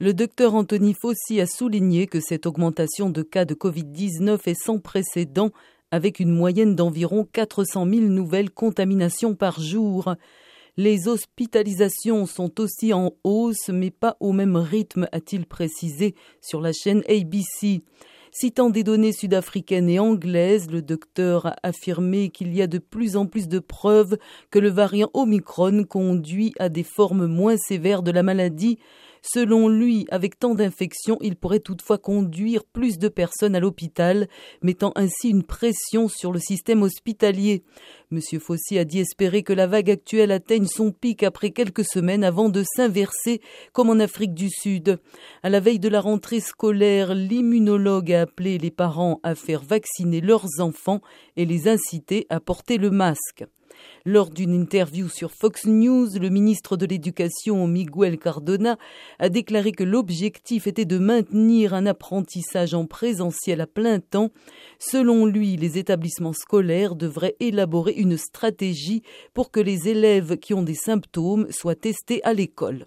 Le docteur Anthony Fossi a souligné que cette augmentation de cas de Covid-19 est sans précédent, avec une moyenne d'environ 400 000 nouvelles contaminations par jour. Les hospitalisations sont aussi en hausse, mais pas au même rythme, a-t-il précisé sur la chaîne ABC. Citant des données sud-africaines et anglaises, le docteur a affirmé qu'il y a de plus en plus de preuves que le variant Omicron conduit à des formes moins sévères de la maladie, Selon lui, avec tant d'infections, il pourrait toutefois conduire plus de personnes à l'hôpital, mettant ainsi une pression sur le système hospitalier. M. Fossi a dit espérer que la vague actuelle atteigne son pic après quelques semaines avant de s'inverser, comme en Afrique du Sud. À la veille de la rentrée scolaire, l'immunologue a appelé les parents à faire vacciner leurs enfants et les inciter à porter le masque. Lors d'une interview sur Fox News, le ministre de l'Éducation, Miguel Cardona, a déclaré que l'objectif était de maintenir un apprentissage en présentiel à plein temps. Selon lui, les établissements scolaires devraient élaborer une stratégie pour que les élèves qui ont des symptômes soient testés à l'école.